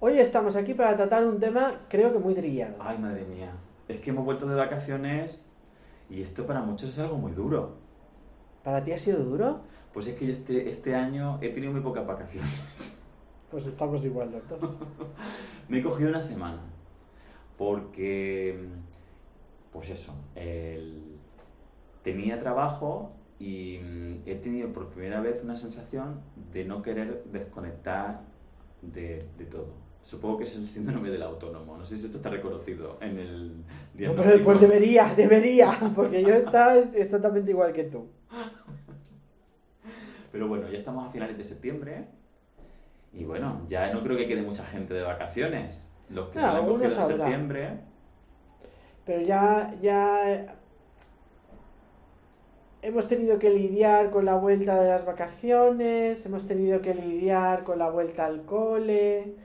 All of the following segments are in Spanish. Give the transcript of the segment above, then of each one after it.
Hoy estamos aquí para tratar un tema creo que muy trillado. Ay, madre mía. Es que hemos vuelto de vacaciones y esto para muchos es algo muy duro. ¿Para ti ha sido duro? Pues es que yo este, este año he tenido muy pocas vacaciones. Pues estamos igual, doctor. Me he cogido una semana. Porque, pues eso, el- tenía trabajo y he tenido por primera vez una sensación de no querer desconectar de, de todo. Supongo que es el síndrome del autónomo. No sé si esto está reconocido en el No, diagnóstico. pero pues debería, debería, porque yo estaba exactamente igual que tú. Pero bueno, ya estamos a finales de septiembre. Y bueno, ya no creo que quede mucha gente de vacaciones. Los que se han cogido en septiembre. Pero ya, ya hemos tenido que lidiar con la vuelta de las vacaciones, hemos tenido que lidiar con la vuelta al cole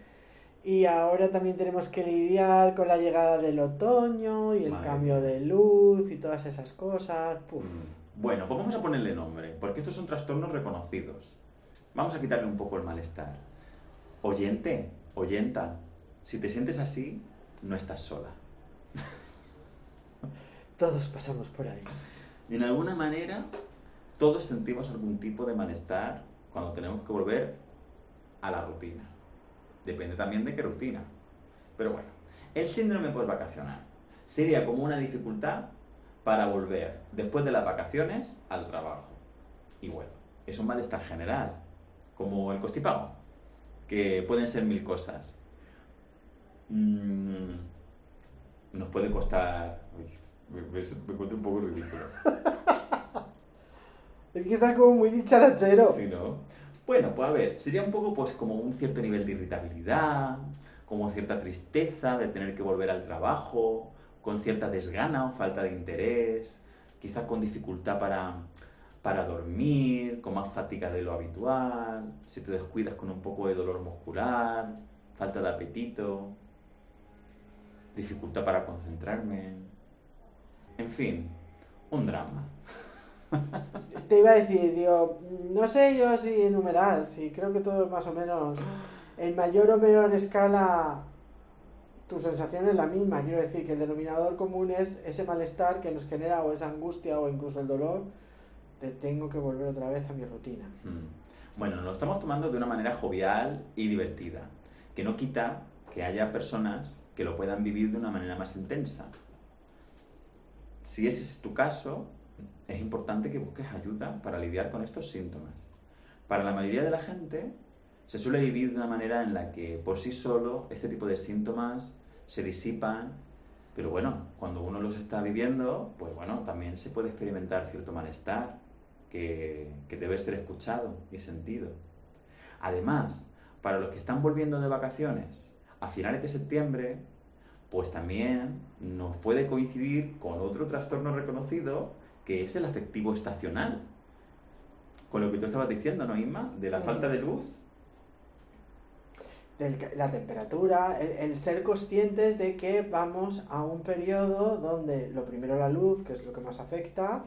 y ahora también tenemos que lidiar con la llegada del otoño y el Madre cambio de luz y todas esas cosas. Puf. Mm, Bueno, pues vamos a ponerle nombre, porque estos son trastornos reconocidos. Vamos a quitarle un poco el malestar. Oyente, oyenta, si te sientes así, no estás sola. Todos pasamos por ahí. De alguna manera, todos sentimos algún tipo de malestar cuando tenemos que volver a la rutina. Depende también de qué rutina. Pero bueno, el síndrome postvacacional sería como una dificultad para volver después de las vacaciones al trabajo. Y bueno, es un malestar general, como el constipado, que pueden ser mil cosas. Mm, nos puede costar... Me, me, me encuentro un poco ridículo. Es que estás como muy dicharachero. Sí, ¿no? Bueno, pues a ver, sería un poco pues como un cierto nivel de irritabilidad, como cierta tristeza de tener que volver al trabajo, con cierta desgana o falta de interés, quizás con dificultad para, para dormir, con más fatiga de lo habitual, si te descuidas con un poco de dolor muscular, falta de apetito, dificultad para concentrarme, en fin, un drama. Te iba a decir, digo, no sé yo si enumerar, si creo que todo es más o menos en mayor o menor escala tu sensación es la misma. Quiero decir que el denominador común es ese malestar que nos genera o esa angustia o incluso el dolor de tengo que volver otra vez a mi rutina. Mm. Bueno, nos lo estamos tomando de una manera jovial y divertida, que no quita que haya personas que lo puedan vivir de una manera más intensa. Si ese es tu caso, es importante que busques ayuda para lidiar con estos síntomas. Para la mayoría de la gente, se suele vivir de una manera en la que por sí solo este tipo de síntomas se disipan, pero bueno, cuando uno los está viviendo, pues bueno, también se puede experimentar cierto malestar que, debe ser escuchado y sentido. Además, para los que están volviendo de vacaciones a finales de septiembre, pues también nos puede coincidir con otro trastorno reconocido que es el afectivo estacional. Con lo que tú estabas diciendo, ¿no, Inma? De la falta de luz. La temperatura, el, el ser conscientes de que vamos a un periodo donde lo primero la luz, que es lo que más afecta,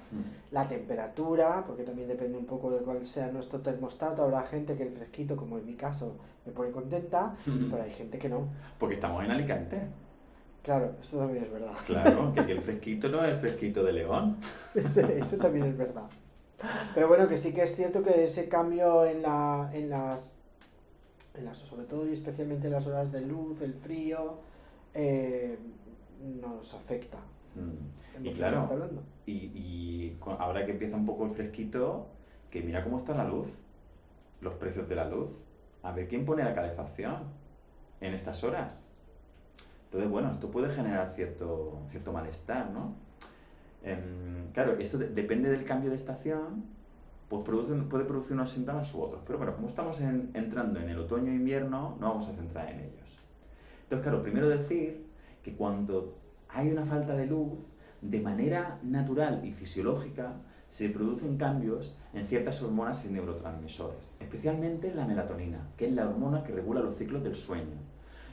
la temperatura, porque también depende un poco de cuál sea nuestro termostato. Habrá gente que el fresquito, como en mi caso, me pone contenta, pero hay gente que no. Porque estamos en Alicante. Claro, esto también es verdad. Claro, que el fresquito no es el fresquito de León. Ese- Eso también es verdad. Pero bueno, que sí que es cierto que ese cambio en, la, en las, en las, sobre todo y especialmente en las horas de luz, el frío, eh, nos afecta. Mm. Y claro. Y, y ahora que empieza un poco el fresquito, que mira cómo está la luz, los precios de la luz. A ver quién pone la calefacción en estas horas. Entonces, bueno, esto puede generar cierto, cierto malestar, ¿no? Em, claro, esto de- depende del cambio de estación, pues produce, puede producir unos síntomas u otros. Pero bueno, como estamos en- entrando en el otoño-invierno, no vamos a centrar en ellos. Entonces, claro, primero decir que cuando hay una falta de luz, de manera natural y fisiológica, se producen cambios en ciertas hormonas y neurotransmisores, especialmente la melatonina, que es la hormona que regula los ciclos del sueño.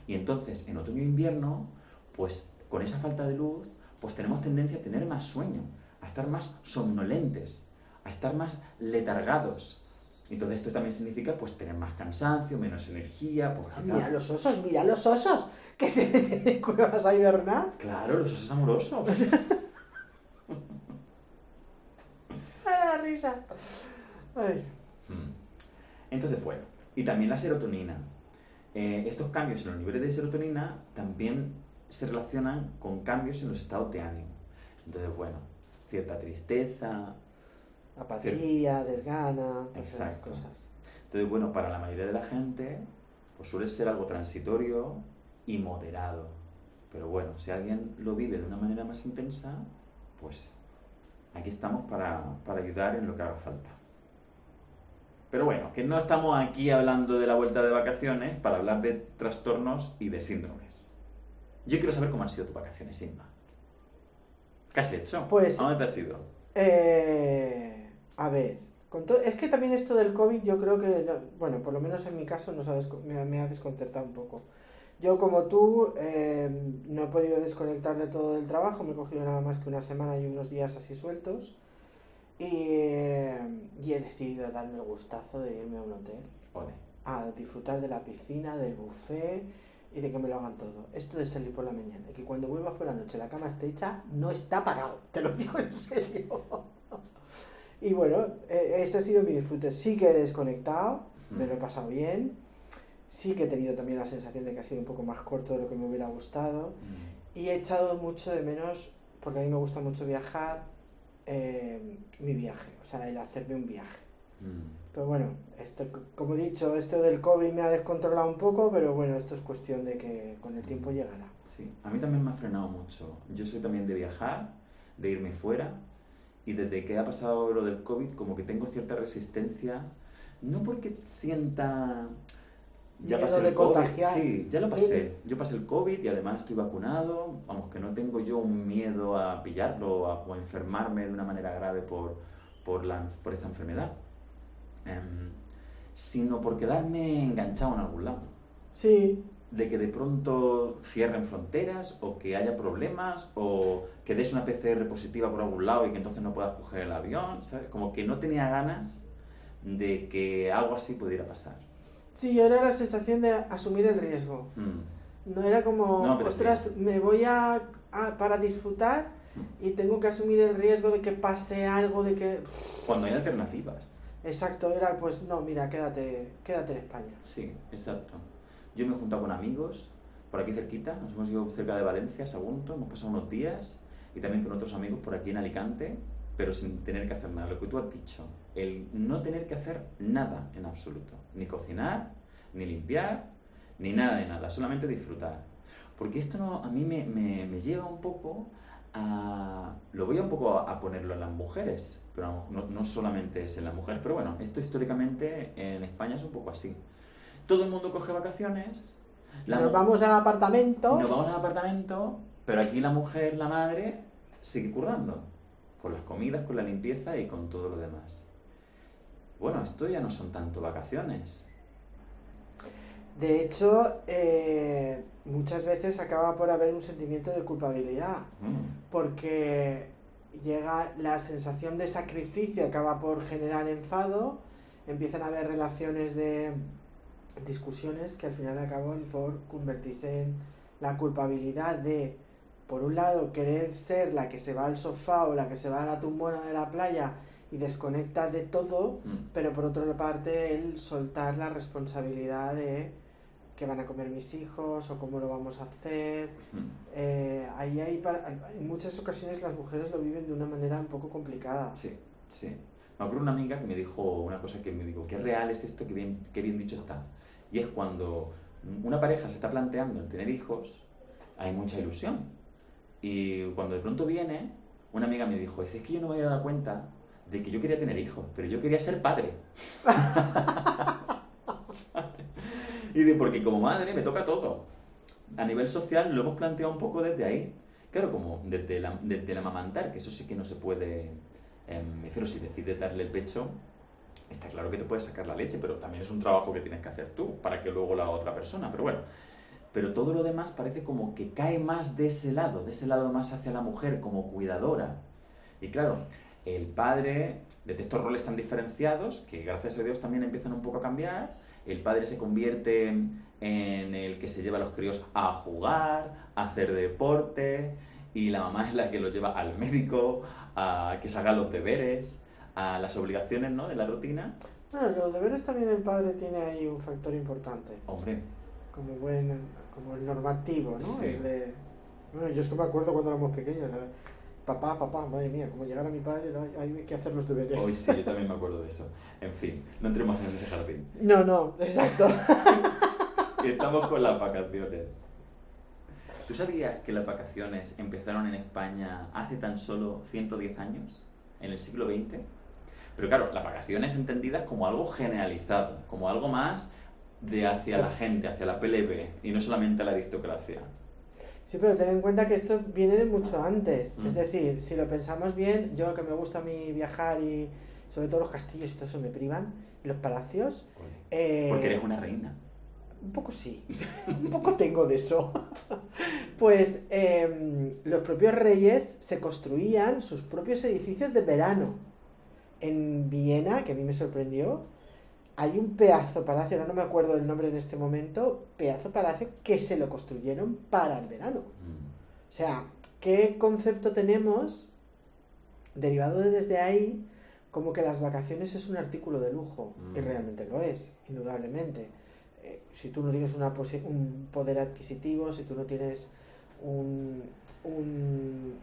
Y entonces, en otoño e invierno, pues con esa falta de luz, pues tenemos tendencia a tener más sueño, a estar más somnolentes, a estar más letargados. Entonces esto también significa pues tener más cansancio, menos energía, pues quizá- Mira los osos, mira los osos, que se meten en cuevas a hibernar. Claro, los osos amorosos. ¡Ay, la risa! Ay. Mm. Entonces, bueno, y también la serotonina. Eh, estos cambios en los niveles de serotonina también se relacionan con cambios en los estados de ánimo. Entonces, bueno, cierta tristeza. Apatía, desgana, todas esas cosas. Entonces, bueno, para la mayoría de la gente, pues suele ser algo transitorio y moderado. Pero bueno, si alguien lo vive de una manera más intensa, pues aquí estamos para, para ayudar en lo que haga falta. Pero bueno, que no estamos aquí hablando de la vuelta de vacaciones para hablar de trastornos y de síndromes. Yo quiero saber cómo han sido tus vacaciones, Inma. ¿Qué has hecho? Pues- ¿A dónde te has ido? Eh, a ver, con es que también esto del COVID yo creo que, no- bueno, por lo menos en mi caso nos ha me, ha- me ha desconcertado un poco. Yo como tú eh, no he podido desconectar de todo el trabajo, me he cogido nada más que una semana y unos días así sueltos eh, y he decidido darme el gustazo de irme a un hotel Ole. a disfrutar de la piscina, del buffet y de que me lo hagan todo. Esto de salir por la mañana, que cuando vuelvas por la noche la cama esté hecha, no está pagado, te lo digo en serio. y bueno, eh, ese ha sido mi disfrute. Sí que he desconectado, me lo he pasado bien. Sí que he tenido también la sensación de que ha sido un poco más corto de lo que me hubiera gustado. Mm. Y he echado mucho de menos, porque a mí me gusta mucho viajar, eh, mi viaje, o sea, el hacerme un viaje. Mm. Pero bueno, esto, como he dicho, esto del COVID me ha descontrolado un poco, pero bueno, esto es cuestión de que con el tiempo llegará. Sí, a mí también me ha frenado mucho. Yo soy también de viajar, de irme fuera, y desde que ha pasado lo del COVID, como que tengo cierta resistencia, no porque sienta... Ya Miedo pasé el COVID, contagiar. sí, ya lo pasé. Yo pasé el COVID y además estoy vacunado, vamos, que no tengo yo un miedo a pillarlo a- o a enfermarme de una manera grave por, por, la, por esta enfermedad, Em, sino por quedarme enganchado en algún lado Sí, de que de pronto cierren fronteras o que haya problemas o que des una PCR positiva por algún lado y que entonces no puedas coger el avión, ¿sabes? Como que no tenía ganas de que algo así pudiera pasar. Sí, era la sensación de asumir el riesgo. Mm, No era como, No, ostras, me voy a, a- para disfrutar y tengo que asumir el riesgo de que pase algo, de que... Cuando hay alternativas. Exacto, era pues, no, mira, quédate, quédate en España. Sí, exacto. Yo me he juntado con amigos por aquí cerquita, nos hemos ido cerca de Valencia, Sagunto, hemos pasado unos días y también con otros amigos por aquí en Alicante, pero sin tener que hacer nada. Lo que tú has dicho, el no tener que hacer nada en absoluto, ni cocinar, ni limpiar, ni nada de nada, solamente disfrutar. Porque esto no, a mí me, me, me lleva un poco a... Lo voy un poco a, a ponerlo en las mujeres, pero no, no solamente es en las mujeres, pero bueno, esto históricamente en España es un poco así. Todo el mundo coge vacaciones, la Nos vamos al apartamento. nos vamos al apartamento, pero aquí la mujer, la madre, sigue currando. Con las comidas, con la limpieza y con todo lo demás. Bueno, esto ya no son tanto vacaciones. De hecho, eh, muchas veces acaba por haber un sentimiento de culpabilidad. Mm, porque llega la sensación de sacrificio, acaba por generar enfado, empiezan a haber relaciones de discusiones que al final acaban por convertirse en la culpabilidad de, por un lado, querer ser la que se va al sofá o la que se va a la tumbona de la playa y desconecta de todo, mm, pero por otra parte el soltar la responsabilidad de qué van a comer mis hijos o cómo lo vamos a hacer, mm. eh, ahí hay, en muchas ocasiones las mujeres lo viven de una manera un poco complicada. Sí, sí. Me acuerdo una amiga que me dijo una cosa que me dijo, qué real es esto, qué bien, qué bien dicho está. Y es cuando una pareja se está planteando el tener hijos, hay mucha ilusión. Y cuando de pronto viene, una amiga me dijo, es que yo no me había dado cuenta de que yo quería tener hijos, pero yo quería ser padre. y de porque como madre me toca todo. A nivel social lo hemos planteado un poco desde ahí. Claro, como desde, la, desde el amamantar, que eso sí que no se puede... Eh, me refiero, si decides darle el pecho, está claro que te puedes sacar la leche, pero también es un trabajo que tienes que hacer tú, para que luego la otra persona. Pero bueno, pero todo lo demás parece como que cae más de ese lado, de ese lado más hacia la mujer como cuidadora. Y claro, el padre, de estos roles tan diferenciados, que gracias a Dios también empiezan un poco a cambiar, el padre se convierte en el que se lleva a los críos a jugar, a hacer deporte, y la mamá es la que los lleva al médico, a que se hagan los deberes, a las obligaciones ¿no? de la rutina. Bueno, los deberes también el padre tiene ahí un factor importante. Hombre. Como buen, como el normativo, ¿no? Sí. El de- bueno, yo es que me acuerdo cuando éramos pequeños, ¿sabes? papá, papá, madre mía, como llegara mi padre, hay que hacer los deberes. Hoy sí, yo también me acuerdo de eso. En fin, no entremos en ese jardín. No, no, exacto. Estamos con las vacaciones. ¿Tú sabías que las vacaciones empezaron en España hace tan solo 110 años? En el siglo XX. Pero claro, las vacaciones entendidas como algo generalizado, como algo más de hacia la gente, hacia la PLB, y no solamente a la aristocracia. Sí, pero ten en cuenta que esto viene de mucho antes. Mm. Es decir, si lo pensamos bien, yo que me gusta a mí viajar y sobre todo los castillos y todo eso me privan, los palacios, eh, Porque eres una reina. Un poco sí, un poco tengo de eso. Pues em, los propios reyes se construían sus propios edificios de verano. En Viena, que a mí me sorprendió, hay un pedazo palacio, no me acuerdo el nombre en este momento, pedazo palacio que se lo construyeron para el verano. O sea, ¿qué concepto tenemos derivado de desde ahí como que las vacaciones es un artículo de lujo? Y Mm. realmente lo es, indudablemente. Eh, si tú no tienes una un poder adquisitivo, si tú no tienes un, un,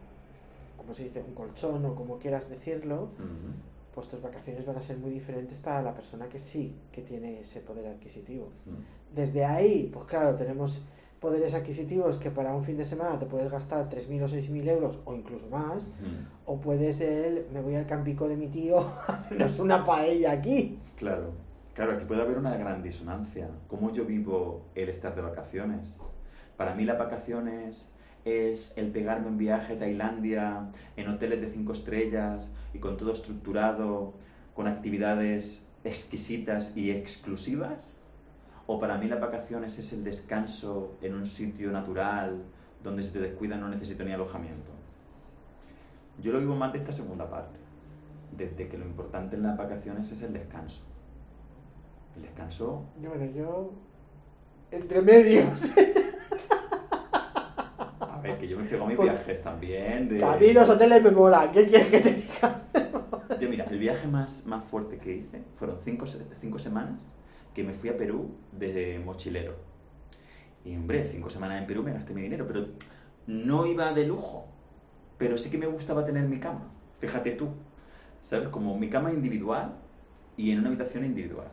¿cómo se dice? Un colchón o como quieras decirlo, Mm. Pues tus vacaciones van a ser muy diferentes para la persona que sí, que tiene ese poder adquisitivo. Mm. Desde ahí, pues claro, tenemos poderes adquisitivos que para un fin de semana te puedes gastar 3.000 o 6.000 euros o incluso más, Mm. o puedes el, me voy al campico de mi tío a hacernos una paella aquí. Claro, claro, aquí puede haber una gran disonancia. ¿Cómo yo vivo el estar de vacaciones? Para mí las vacaciones es el pegarme un viaje a Tailandia en hoteles de cinco estrellas y con todo estructurado, con actividades exquisitas y exclusivas. O para mí las vacaciones es el descanso en un sitio natural donde si te descuidas no necesito ni alojamiento. Yo lo vivo más de esta segunda parte, desde que lo importante en las vacaciones es el descanso. El descanso, Y bueno, yo, entre medios, ver, que yo me pego mis Pues- viajes también. De... a mí los hoteles me molan, ¿qué quieres que te diga? Yo, mira, el viaje más, más fuerte que hice fueron cinco, cinco semanas que me fui a Perú de mochilero. Y hombre, cinco semanas en Perú me gasté mi dinero, pero no iba de lujo. Pero sí que me gustaba tener mi cama. Fíjate tú, ¿sabes? Como mi cama individual y en una habitación individual.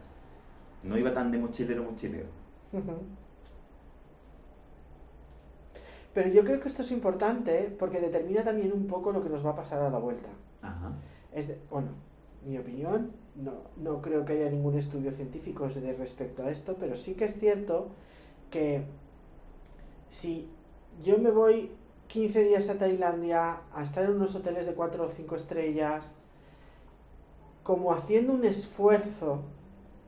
No iba tan de mochilero mochilero. Pero yo creo que esto es importante porque determina también un poco lo que nos va a pasar a la vuelta. Ajá. Es de- bueno, mi opinión, no, no creo que haya ningún estudio científico de respecto a esto, pero sí que es cierto que si yo me voy 15 días a Tailandia a estar en unos hoteles de 4 o 5 estrellas, como haciendo un esfuerzo,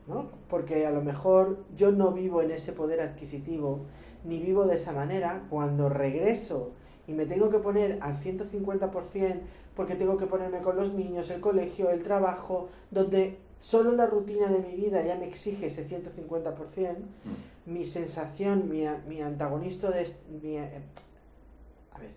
¿no? Porque a lo mejor yo no vivo en ese poder adquisitivo, ni vivo de esa manera, cuando regreso y me tengo que poner al 150% porque tengo que ponerme con los niños, el colegio, el trabajo, donde solo la rutina de mi vida ya me exige ese 150%, Mm. mi sensación, mi, mi antagonista de... mi, eh, a ver,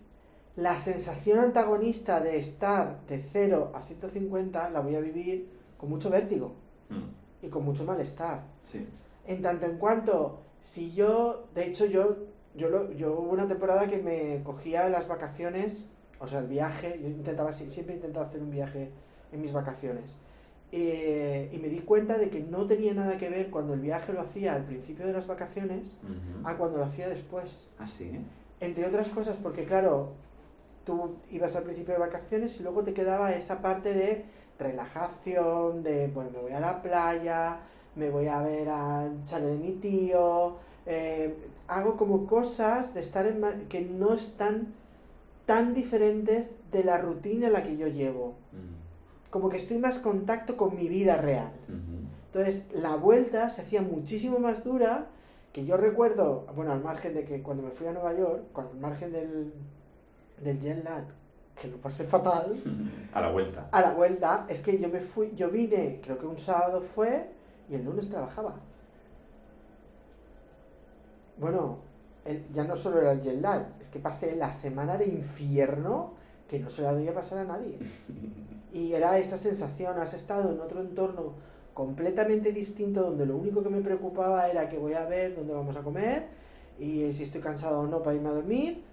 la sensación antagonista de estar de 0 a 150 la voy a vivir con mucho vértigo Mm. y con mucho malestar. Sí. En tanto en cuanto, si yo, de hecho yo, yo, lo, yo hubo una temporada que me cogía las vacaciones, o sea, el viaje, yo intentaba, sie- siempre he intentado hacer un viaje en mis vacaciones. Eh, y me di cuenta de que no tenía nada que ver cuando el viaje lo hacía al principio de las vacaciones Ujú. a cuando lo hacía después. Ah, sí. Entre otras cosas porque, claro, tú ibas al principio de vacaciones y luego te quedaba esa parte de relajación, de, bueno, me voy a la playa, me voy a ver al chale de mi tío, eh, hago como cosas de estar en que no están tan diferentes de la rutina en la que yo llevo. Como que estoy más contacto con mi vida real. Entonces, la vuelta se hacía muchísimo más dura, que yo recuerdo, bueno, al margen de que cuando me fui a Nueva York, al margen del, del jet lag, que lo pasé fatal. A la vuelta. A la vuelta, es que yo me fui, yo vine, creo que un sábado fue, y el lunes trabajaba. Bueno, ya no solo era el jet lag, es que pasé la semana de infierno que no se la doy a pasar a nadie. Y era esa sensación, has estado en otro entorno completamente distinto donde lo único que me preocupaba era que voy a ver dónde vamos a comer y si estoy cansado o no para irme a dormir.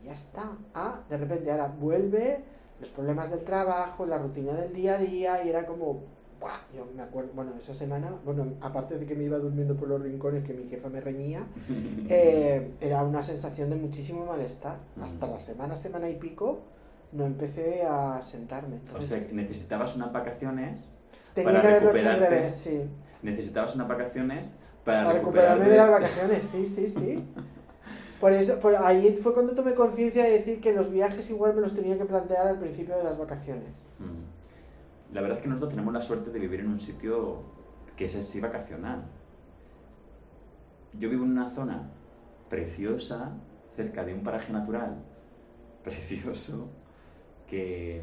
Y ya está. Ah, de repente ahora vuelve los problemas del trabajo, la rutina del día a día y era como, ¡buah! Yo me acuerdo, bueno, esa semana, bueno, aparte de que me iba durmiendo por los rincones que mi jefa me reñía, eh, era una sensación de muchísimo malestar. Mm. Hasta la semana, semana y pico, no empecé a sentarme. O Entonces, sea, que necesitabas unas vacaciones, tenía para que al revés, sí. necesitabas unas vacaciones para, Para recuperarme de las vacaciones, sí, sí, sí. Por eso, por ahí fue cuando tomé conciencia de decir que los viajes igual me los tenía que plantear al principio de las vacaciones. Mm. La verdad es que nosotros tenemos la suerte de vivir en un sitio que es así vacacional. Yo vivo en una zona preciosa, cerca de un paraje natural precioso, que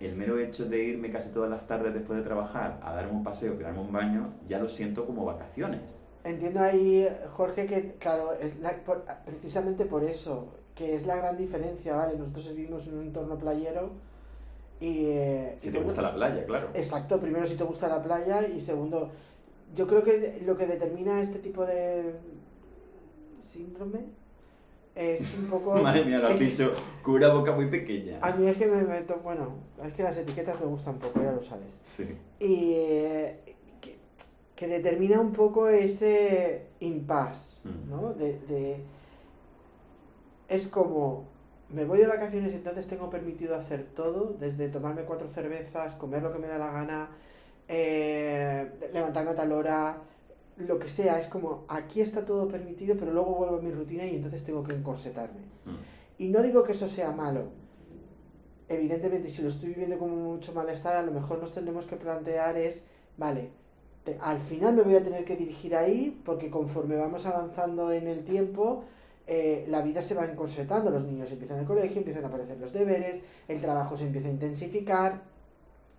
el mero hecho de irme casi todas las tardes después de trabajar a darme un paseo, que darme un baño, ya lo siento como vacaciones. Entiendo ahí, Jorge, que claro, es la- por- precisamente por eso, que es la gran diferencia, ¿vale? Nosotros vivimos en un entorno playero. Eh, Si y te gusta la playa, claro. Exacto, primero si te gusta la playa y segundo, yo creo que lo que determina este tipo de síndrome es un poco... Madre mía, lo has dicho con una boca muy pequeña. A mí es que me meto, bueno, es que las etiquetas me gustan un poco, ya lo sabes. Sí. Y eh, que, que determina un poco ese impasse, Mm. ¿no? De, de- es como, me voy de vacaciones y entonces tengo permitido hacer todo, desde tomarme cuatro cervezas, comer lo que me da la gana, eh, levantarme a tal hora, lo que sea, es como, aquí está todo permitido, pero luego vuelvo a mi rutina y entonces tengo que encorsetarme. Mm. Y no digo que eso sea malo. Evidentemente, si lo estoy viviendo como mucho malestar, a lo mejor nos tendremos que plantear es, vale, te- al final me voy a tener que dirigir ahí porque conforme vamos avanzando en el tiempo, eh, la vida se va encorsetando, los niños empiezan el colegio, empiezan a aparecer los deberes, el trabajo se empieza a intensificar,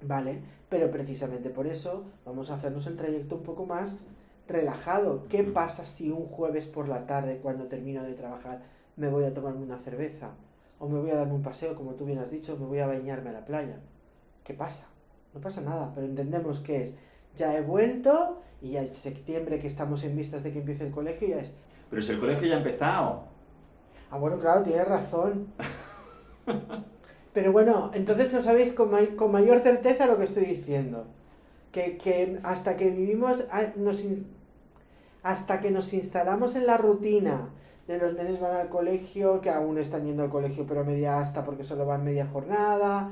¿vale? Pero precisamente por eso vamos a hacernos el trayecto un poco más relajado. ¿Qué pasa si un jueves por la tarde, cuando termino de trabajar, me voy a tomarme una cerveza? O me voy a darme un paseo, como tú bien has dicho, me voy a bañarme a la playa. ¿Qué pasa? No pasa nada, pero entendemos que es, ya he vuelto y ya es septiembre que estamos en vistas de que empiece el colegio ya es... Pero si el colegio ya ha empezado. Ah, bueno, claro, tienes razón. Pero bueno, entonces no sabéis con, con mayor certeza lo que estoy diciendo. Que, que hasta que vivimos, ah, nos hasta que nos instalamos en la rutina de los nenes van al colegio, que aún están yendo al colegio pero media hasta porque solo van media jornada,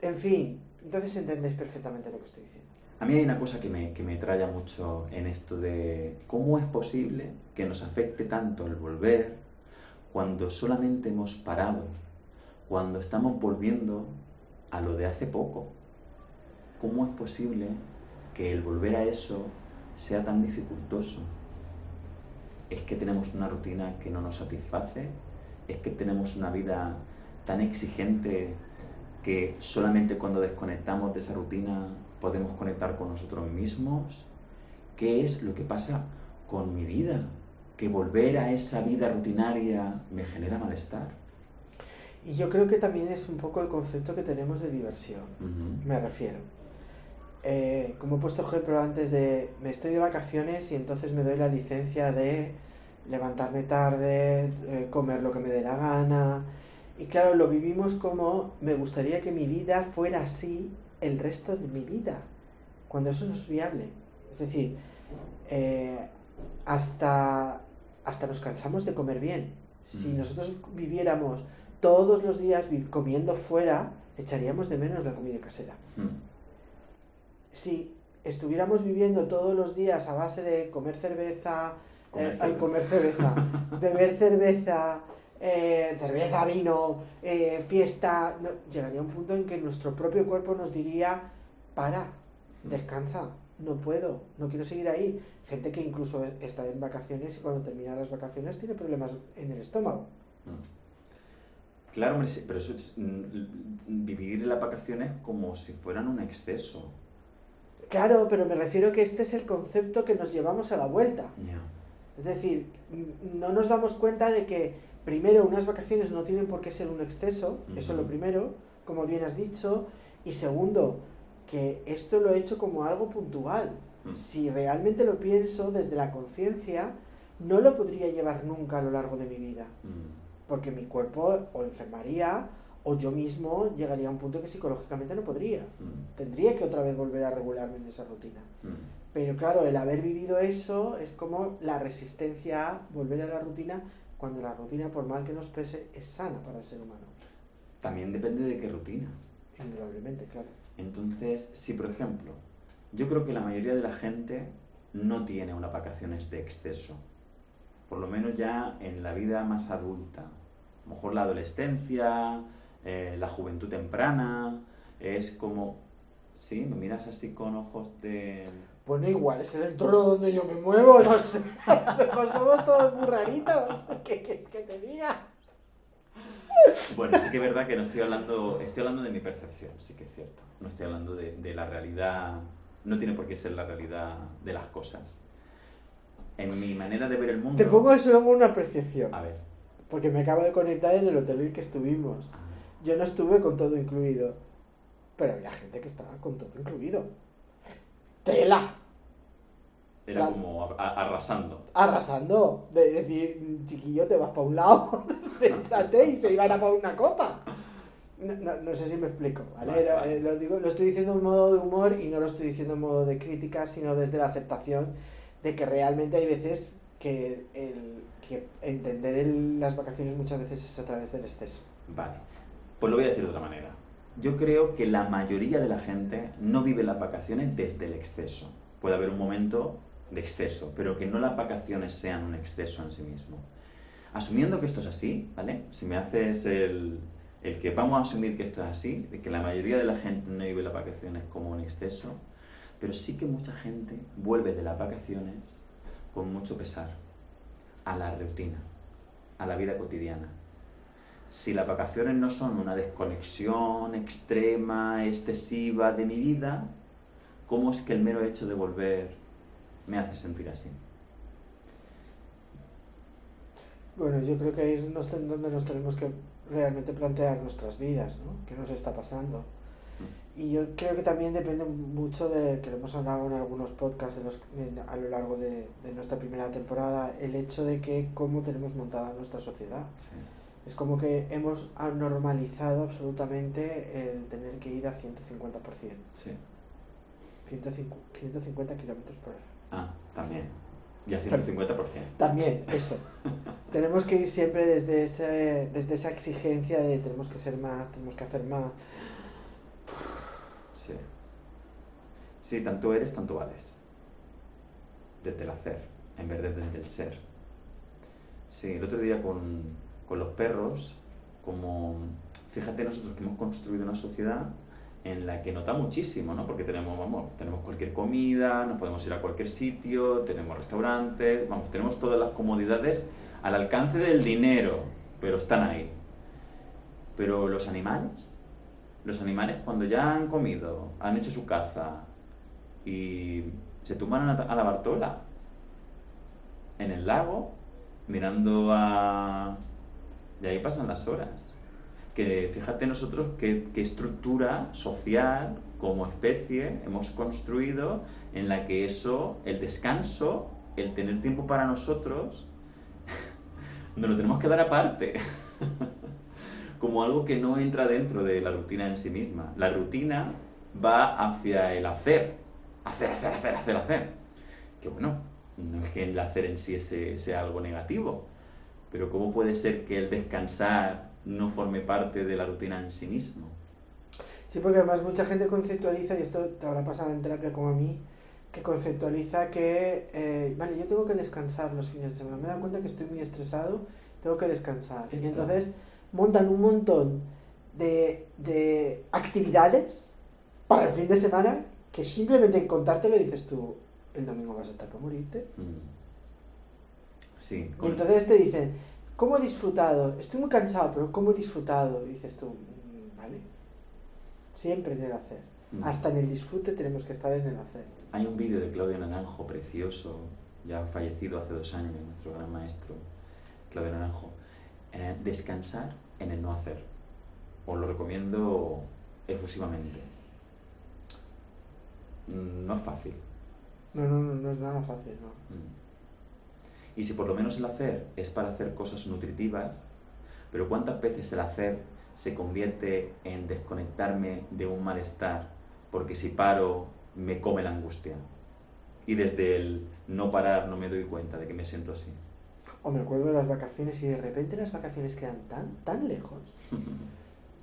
en fin, entonces entendéis perfectamente lo que estoy diciendo. A mí hay una cosa que me, que me traya mucho en esto de cómo es posible que nos afecte tanto el volver cuando solamente hemos parado, cuando estamos volviendo a lo de hace poco. ¿Cómo es posible que el volver a eso sea tan dificultoso? ¿Es que tenemos una rutina que no nos satisface? ¿Es que tenemos una vida tan exigente que solamente cuando desconectamos de esa rutina podemos conectar con nosotros mismos? ¿Qué es lo que pasa con mi vida? Que volver a esa vida rutinaria me genera malestar. Y yo creo que también es un poco el concepto que tenemos de diversión. Ujú. Me refiero. Eh, como he puesto ejemplo antes de me estoy de vacaciones y entonces me doy la licencia de levantarme tarde, eh, comer lo que me dé la gana. Y claro, lo vivimos como me gustaría que mi vida fuera así el resto de mi vida, cuando eso no es viable. Es decir, eh, hasta, hasta nos cansamos de comer bien. Si Mm. nosotros viviéramos todos los días comiendo fuera, echaríamos de menos la comida casera. Mm. Si estuviéramos viviendo todos los días a base de comer cerveza, Comer eh, ay, comer cerveza, beber cerveza, eh, cerveza, vino, eh, fiesta, no, llegaría un punto en que nuestro propio cuerpo nos diría, para, descansa, no puedo, no quiero seguir ahí. Gente que incluso está en vacaciones y cuando termina las vacaciones tiene problemas en el estómago. Mm. Claro, pero eso es mm, vivir las vacaciones como si fueran un exceso. Claro, pero me refiero que este es el concepto que nos llevamos a la vuelta. Es decir, no nos damos cuenta de que, primero, unas vacaciones no tienen por qué ser un exceso, eso es lo primero, como bien has dicho, y segundo, que esto lo he hecho como algo puntual. Mm. Si realmente lo pienso desde la conciencia, no lo podría llevar nunca a lo largo de mi vida, Mm, porque mi cuerpo o enfermaría o yo mismo llegaría a un punto que psicológicamente no podría. mm, Tendría que otra vez volver a regularme en esa rutina. Pero claro, el haber vivido eso es como la resistencia a volver a la rutina cuando la rutina, por mal que nos pese, es sana para el ser humano. También depende de qué rutina. Indudablemente, claro. Entonces, si por ejemplo, yo creo que la mayoría de la gente no tiene unas vacaciones de exceso, por lo menos ya en la vida más adulta, a lo mejor la adolescencia, eh, la juventud temprana, es como, ¿sí? Me miras así con ojos de... Bueno, igual, es el entorno donde yo me muevo, no sé. Mejor somos todos muy raritos. ¿Qué quieres que te diga? Bueno, sí que es verdad que no estoy hablando, estoy hablando de mi percepción, sí que es cierto. No estoy hablando de, de la realidad, no tiene por qué ser la realidad de las cosas. En mi manera de ver el mundo... Te pongo eso luego una percepción. A ver. Porque me acabo de conectar en el hotel en el que estuvimos. ah, Yo no estuve con todo incluido. Pero había gente que estaba con todo incluido. ¡Tela! Era La- como a- a- arrasando. arrasando. De decir, chiquillo, te vas para un lado, céntrate y se iban a para una copa. No, no- no sé si me explico, ¿vale? Vale, Lo- vale. eh, Lo, digo, lo estoy diciendo en modo de humor y no lo estoy diciendo en modo de crítica, sino desde la aceptación de que realmente hay veces que, el, que entender el- las vacaciones muchas veces es a través del exceso. Vale. Pues lo voy a decir de otra manera. Yo creo que la mayoría de la gente no vive las vacaciones desde el exceso. Puede haber un momento de exceso, pero que no las vacaciones sean un exceso en sí mismo. Asumiendo que esto es así, ¿vale? Si me haces el, el que vamos a asumir que esto es así, de que la mayoría de la gente no vive las vacaciones como un exceso, pero sí que mucha gente vuelve de las vacaciones con mucho pesar a la rutina, a la vida cotidiana. Si las vacaciones no son una desconexión extrema, excesiva de mi vida, ¿cómo es que el mero hecho de volver me hace sentir así? Bueno, yo creo que ahí es donde nos tenemos que realmente plantear nuestras vidas, ¿no? ¿Qué nos está pasando? Y yo creo que también depende mucho de, que lo hemos hablado en algunos podcasts de los, en- a lo largo de, de nuestra primera temporada, el hecho de que cómo tenemos montada nuestra sociedad. Sí. Es como que hemos normalizado absolutamente el tener que ir a 150%, Sí. 150, 150 kilómetros por hora. Ah, también. Y a 150%. También, eso. tenemos que ir siempre desde, ese, desde esa exigencia de tenemos que ser más, tenemos que hacer más. Sí. Sí, tanto eres, tanto vales. Desde el hacer, en vez de desde el ser. Sí, el otro día con, con los perros, como, fíjate nosotros que hemos construido una sociedad en la que nota muchísimo, ¿no? Porque tenemos, vamos, tenemos cualquier comida, nos podemos ir a cualquier sitio, tenemos restaurantes, vamos, tenemos todas las comodidades al alcance del dinero, pero están ahí. Pero los animales, los animales cuando ya han comido, han hecho su caza y se tumban a, la Bartola en el lago, mirando a... Y ahí pasan las horas. Que fíjate nosotros qué, qué estructura social como especie hemos construido en la que eso, el descanso, el tener tiempo para nosotros, nos lo tenemos que dar aparte. como algo que no entra dentro de la rutina en sí misma. La rutina va hacia el hacer. Hacer, hacer, hacer, hacer, hacer. Que bueno, no es que el hacer en sí sea algo negativo, pero ¿cómo puede ser que el descansar no forme parte de la rutina en sí mismo? Sí, porque además mucha gente conceptualiza, y esto te habrá pasado en terapia como a mí, que conceptualiza que, eh, vale, yo tengo que descansar los fines de semana. Me he dado cuenta que estoy muy estresado, tengo que descansar. Y entonces montan un montón de, de actividades para el fin de semana que simplemente en contártelo dices tú, el domingo vas a estar para morirte. Mm. Sí, Y con- entonces te dicen, ¿cómo he disfrutado? Estoy muy cansado, pero ¿cómo he disfrutado? Y dices tú, "Mm, vale. Siempre en el hacer. Mm. Hasta en el disfrute tenemos que estar en el hacer. Hay un vídeo de Claudio Naranjo precioso, ya fallecido hace dos años, nuestro gran maestro, Claudio Naranjo. eh, descansar en el no hacer. Os lo recomiendo efusivamente. No es fácil. No, no, no, no es nada fácil, ¿no? Mm. Y si por lo menos el hacer es para hacer cosas nutritivas, pero ¿cuántas veces el hacer se convierte en desconectarme de un malestar? Porque si paro, me come la angustia. Y desde el no parar no me doy cuenta de que me siento así. O me acuerdo de las vacaciones y de repente las vacaciones quedan tan, tan lejos.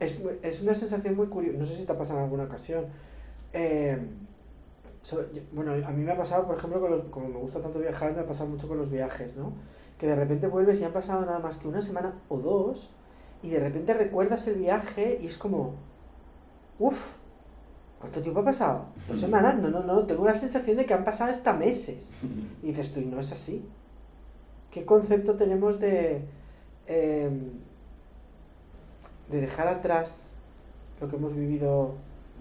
Es, es una sensación muy curiosa. No sé si te ha pasado en alguna ocasión. Eh, bueno, a mí me ha pasado, por ejemplo, con los- como me gusta tanto viajar, me ha pasado mucho con los viajes, ¿no? Que de repente vuelves y han pasado nada más que una semana o dos y de repente recuerdas el viaje y es como, uff, ¿cuánto tiempo ha pasado? ¿Dos semanas? No, no, no, tengo la sensación de que han pasado hasta meses. Y dices tú, y no es así. ¿Qué concepto tenemos de, em, de dejar atrás lo que hemos vivido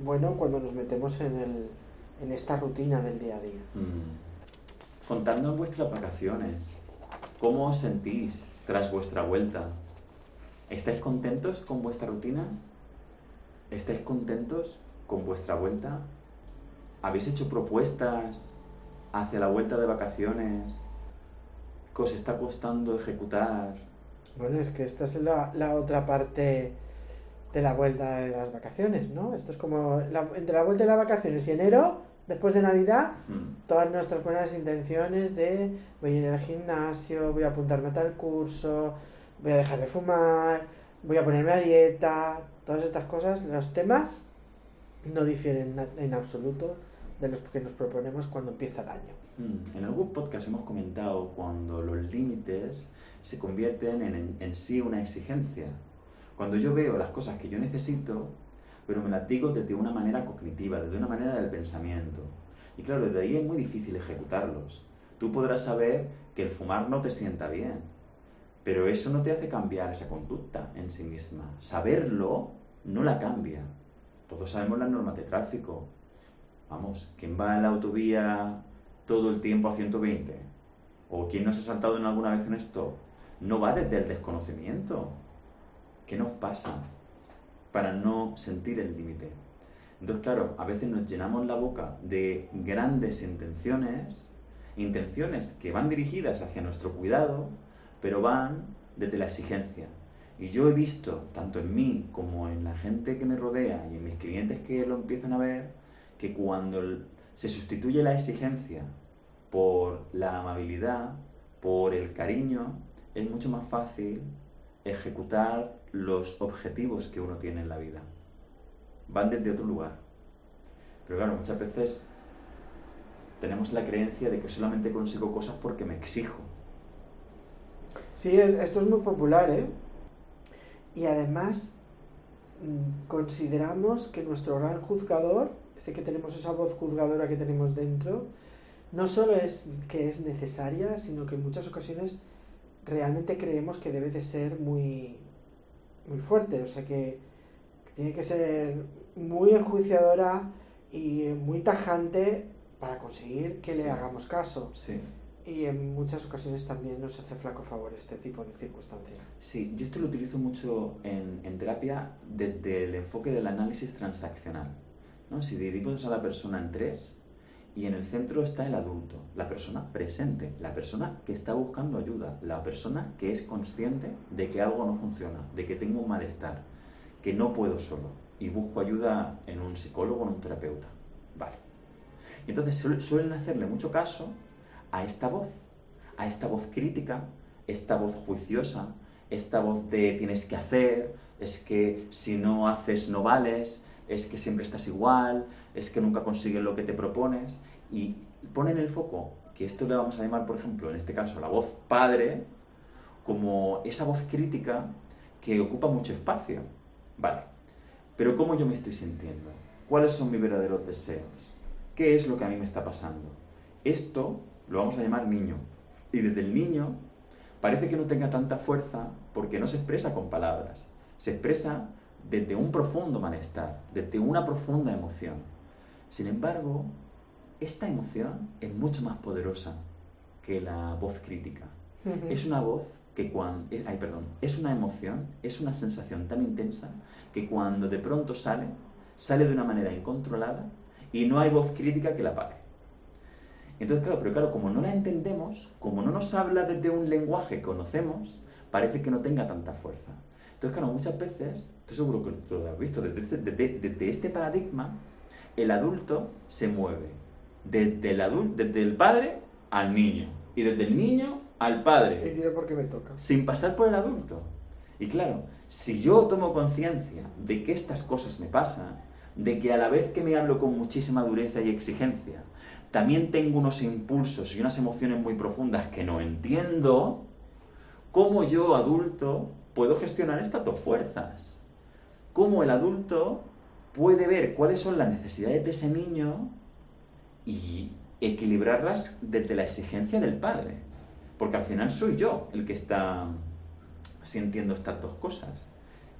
bueno cuando nos metemos en, el, en esta rutina del día a día? Mm. Contadnos vuestras vacaciones. ¿Cómo os sentís tras vuestra vuelta? ¿Estáis contentos con vuestra rutina? ¿Estáis contentos con vuestra vuelta? ¿Habéis hecho propuestas hacia la vuelta de vacaciones? ¿Qué os está costando ejecutar? Bueno, es que esta es la, la otra parte de la vuelta de las vacaciones, ¿no? Esto es como la- entre la vuelta de las vacaciones y enero, después de Navidad, Mm. todas nuestras buenas intenciones de voy a ir al gimnasio, voy a apuntarme a tal curso, voy a dejar de fumar, voy a ponerme a dieta, todas estas cosas, los temas no difieren en absoluto de los que nos proponemos cuando empieza el año. Mm, En algún podcast hemos comentado cuando los límites se convierten en, en, en sí una exigencia. Cuando yo veo las cosas que yo necesito, pero me las digo desde una manera cognitiva, desde una manera del pensamiento. Y claro, desde ahí es muy difícil ejecutarlos. Tú podrás saber que el fumar no te sienta bien, pero eso no te hace cambiar esa conducta en sí misma. Saberlo no la cambia. Todos sabemos las normas de tráfico. Vamos, ¿quién va en la autovía todo el tiempo a 120? ¿O quién no se ha saltado en alguna vez en esto? No va desde el desconocimiento. ¿Qué nos pasa para no sentir el límite? Entonces, claro, a veces nos llenamos la boca de grandes intenciones, intenciones que van dirigidas hacia nuestro cuidado, pero van desde la exigencia. Y yo he visto, tanto en mí como en la gente que me rodea y en mis clientes que lo empiezan a ver, que cuando se sustituye la exigencia por la amabilidad, por el cariño, es mucho más fácil ejecutar los objetivos que uno tiene en la vida. Van desde otro lugar. Pero claro, muchas veces tenemos la creencia de que solamente consigo cosas porque me exijo. Sí, es- esto es muy popular, ¿eh? Y además mm, consideramos que nuestro gran juzgador, ese que tenemos esa voz juzgadora que tenemos dentro, no solo es que es necesaria, sino que en muchas ocasiones realmente creemos que debe de ser muy, muy fuerte, o sea que, que tiene que ser muy enjuiciadora y muy tajante para conseguir que Sí. le hagamos caso. Sí. Y en muchas ocasiones también nos hace flaco favor este tipo de circunstancias. Sí, yo esto lo utilizo mucho en, en terapia desde el enfoque del análisis transaccional. ¿no? Si dividimos a la persona en tres y en el centro está el adulto, la persona presente, la persona que está buscando ayuda, la persona que es consciente de que algo no funciona, de que tengo un malestar, que no puedo solo y busco ayuda en un psicólogo o en un terapeuta. Vale. Entonces suel- suelen hacerle mucho caso a esta voz, a esta voz crítica, esta voz juiciosa, esta voz de tienes que hacer, es que si no haces no vales, es que siempre estás igual, es que nunca consigues lo que te propones, y ponen el foco, que esto le vamos a llamar, por ejemplo, en este caso, la voz padre, como esa voz crítica que ocupa mucho espacio. Vale, pero ¿cómo yo me estoy sintiendo? ¿Cuáles son mis verdaderos deseos? ¿Qué es lo que a mí me está pasando? Esto lo vamos a llamar niño. Y desde el niño parece que no tenga tanta fuerza porque no se expresa con palabras, se expresa desde un profundo malestar, desde una profunda emoción. Sin embargo, esta emoción es mucho más poderosa que la voz crítica. Es una voz que cuando... Ay, perdón. Es una emoción, es una sensación tan intensa que cuando de pronto sale, sale de una manera incontrolada y no hay voz crítica que la pare. Entonces, claro, pero claro, como no la entendemos, como no nos habla desde un lenguaje que conocemos, parece que no tenga tanta fuerza. Entonces, claro, muchas veces, estoy seguro que tú lo has visto, desde, desde, este paradigma, el adulto se mueve desde el, adulto, desde el padre al niño y desde el niño al padre. Y diré por qué me toca. Sin pasar por el adulto. Y claro, si yo tomo conciencia de que estas cosas me pasan, de que a la vez que me hablo con muchísima dureza y exigencia, también tengo unos impulsos y unas emociones muy profundas que no entiendo, ¿cómo yo, adulto, puedo gestionar estas dos fuerzas? ¿Cómo el adulto puede ver cuáles son las necesidades de ese niño y equilibrarlas desde la exigencia del padre? Porque al final soy yo el que está sintiendo estas dos cosas.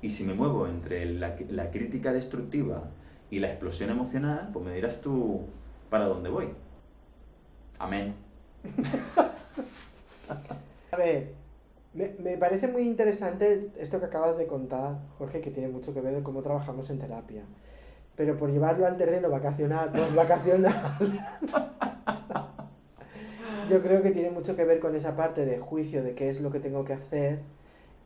Y si me muevo entre la, la crítica destructiva y la explosión emocional, pues me dirás tú para dónde voy. Amén. A ver, me, me, parece muy interesante esto que acabas de contar, Jorge, que tiene mucho que ver con cómo trabajamos en terapia. Pero por llevarlo al terreno vacacional, post vacacional, yo creo que tiene mucho que ver con esa parte de juicio de qué es lo que tengo que hacer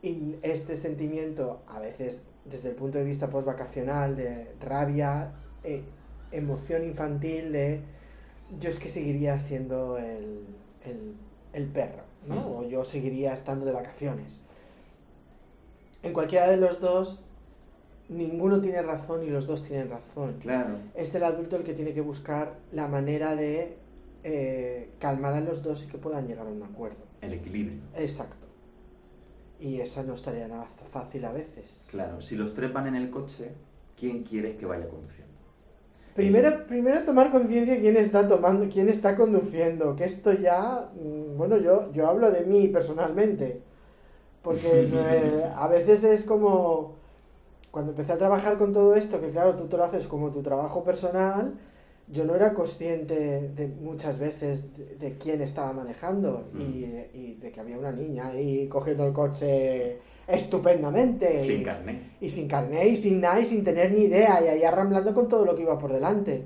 y este sentimiento, a veces desde el punto de vista post vacacional, de rabia, eh, emoción infantil, de yo es que seguiría siendo el, el, perro, ¿no? Mm. O yo seguiría estando de vacaciones. En cualquiera de los dos, ninguno tiene razón y los dos tienen razón. Claro. Es el adulto el que tiene que buscar la manera de eh, calmar a los dos y que puedan llegar a un acuerdo. El equilibrio. Exacto. Y esa no estaría nada fácil a veces. Claro, si los tres van en el coche, ¿quién quieres que vaya conduciendo? Primero, primero tomar conciencia quién está tomando, quién está conduciendo, que esto ya, mm, bueno, yo, yo hablo de mí personalmente, porque eh, a veces es como, cuando empecé a trabajar con todo esto, que claro, tú te lo haces como tu trabajo personal, yo no era consciente de muchas veces de, quién estaba manejando y, mm. y, de que había una niña ahí cogiendo el coche estupendamente. Sin carné. Y sin carné y sin nada y sin tener ni idea y ahí arramblando con todo lo que iba por delante.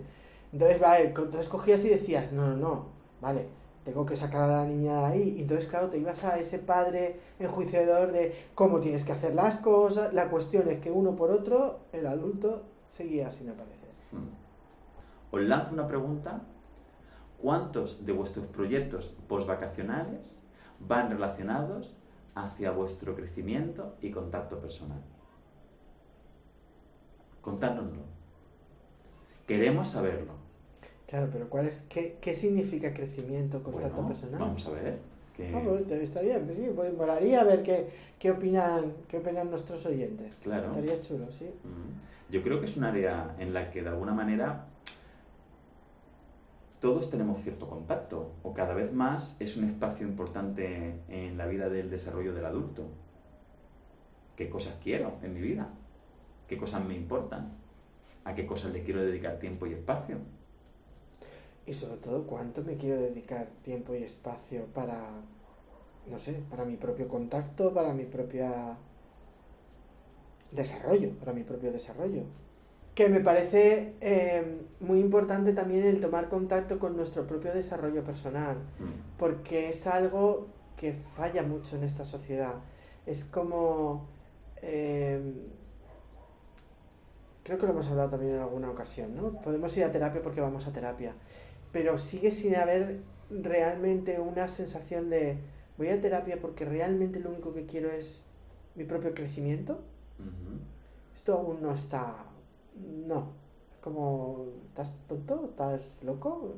Entonces, vale, entonces cogías y decías, no, no, no, vale, tengo que sacar a la niña de ahí. Y entonces, claro, te ibas a ese padre enjuiciador de cómo tienes que hacer las cosas. La cuestión es que uno por otro, el adulto seguía sin aparecer. Mm. Os lanzo una pregunta. ¿Cuántos de vuestros proyectos postvacacionales van relacionados hacia vuestro crecimiento y contacto personal? Contárnoslo. Queremos saberlo. Claro, pero ¿cuál es, qué, significa crecimiento, contacto personal? Vamos a ver. Pues, está bien, pues sí, pues molaría ver qué, qué, opinan, qué opinan nuestros oyentes. Claro. Estaría chulo, sí. Mm. Yo creo que es un área en la que de alguna manera todos tenemos cierto contacto, o cada vez más es un espacio importante en la vida del desarrollo del adulto. ¿Qué cosas quiero en mi vida? ¿Qué cosas me importan? ¿A qué cosas le quiero dedicar tiempo y espacio? Y sobre todo, ¿cuánto me quiero dedicar tiempo y espacio para, no sé, para mi propio contacto, para mi propia desarrollo, para mi propio desarrollo? que me parece eh, muy importante también el tomar contacto con nuestro propio desarrollo personal, mm. porque es algo que falla mucho en esta sociedad. Es como... Eh, creo que lo hemos hablado también en alguna ocasión, ¿no? Podemos ir a terapia porque vamos a terapia, pero sigue sin haber realmente una sensación de voy a terapia porque realmente lo único que quiero es mi propio crecimiento. Esto aún no está no. Como, ¿estás tonto? ¿Estás loco?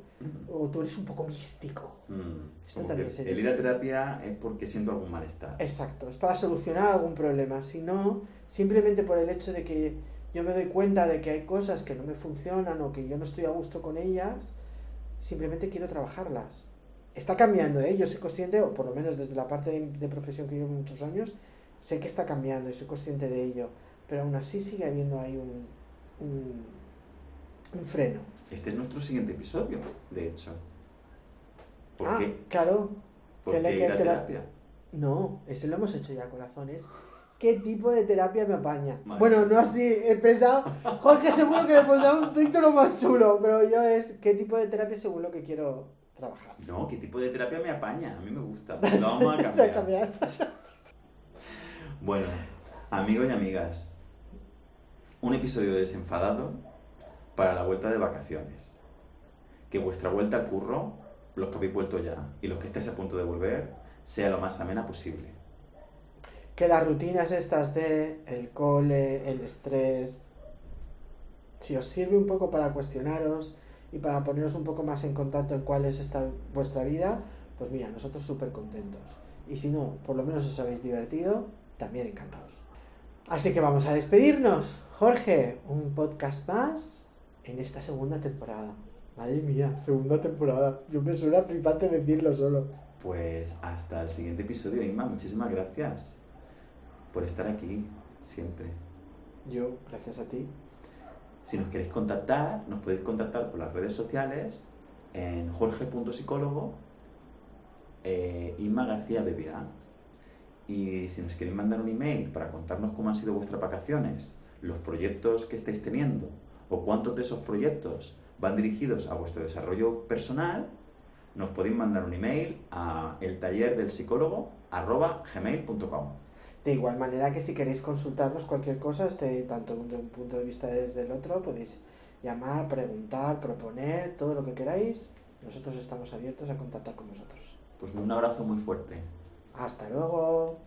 ¿O tú eres un poco místico? Mm. Esto también el ir a terapia es porque siento algún malestar. Exacto, es para solucionar algún problema. Si no, simplemente por el hecho de que yo me doy cuenta de que hay cosas que no me funcionan o que yo no estoy a gusto con ellas, simplemente quiero trabajarlas. está cambiando, ¿eh? Yo soy consciente, o por lo menos desde la parte de, de profesión que llevo muchos años, sé que está cambiando y soy consciente de ello, pero aún así sigue habiendo ahí un, un, un freno. Este es nuestro siguiente episodio, de hecho. ¿Por ah, qué? claro. ¿Por qué queda ir a terapia. No, ese lo hemos hecho ya, corazones. ¿Qué tipo de terapia me apaña? Bueno, no así expresado. Jorge seguro que le pondrá un título más chulo, pero yo es qué tipo de terapia según lo que quiero trabajar. No, ¿qué tipo de terapia me apaña? A mí me gusta. Lo vamos a Voy cambiar. a cambiar. Bueno, amigos y amigas, un episodio desenfadado para la vuelta de vacaciones. Que vuestra vuelta al curro, los que habéis vuelto ya y los que estáis a punto de volver, sea lo más amena posible. Que las rutinas estas de el cole, el estrés, si os sirve un poco para cuestionaros y para poneros un poco más en contacto en cuál es esta vuestra vida, pues mira, nosotros súper contentos. Y si no, por lo menos os habéis divertido, también encantados. Así que vamos a despedirnos. Jorge, un podcast más en esta segunda temporada. Madre mía, segunda temporada. Yo me suena flipante decirlo solo. Pues hasta el siguiente episodio, Inma. Muchísimas gracias por estar aquí siempre. Yo, gracias a ti. Si nos queréis contactar, nos podéis contactar por las redes sociales en jorge.psicólogo, eh, Inma García BBA. Y si nos queréis mandar un email para contarnos cómo han sido vuestras vacaciones, los proyectos que estáis teniendo o cuántos de esos proyectos van dirigidos a vuestro desarrollo personal, nos podéis mandar un email a eltallerdelpsicólogo.gmail.com De igual manera que si queréis consultarnos cualquier cosa, este, tanto de un punto de vista desde el otro, podéis llamar, preguntar, proponer, todo lo que queráis. Nosotros estamos abiertos a contactar con vosotros. Pues un abrazo muy fuerte. Hasta luego.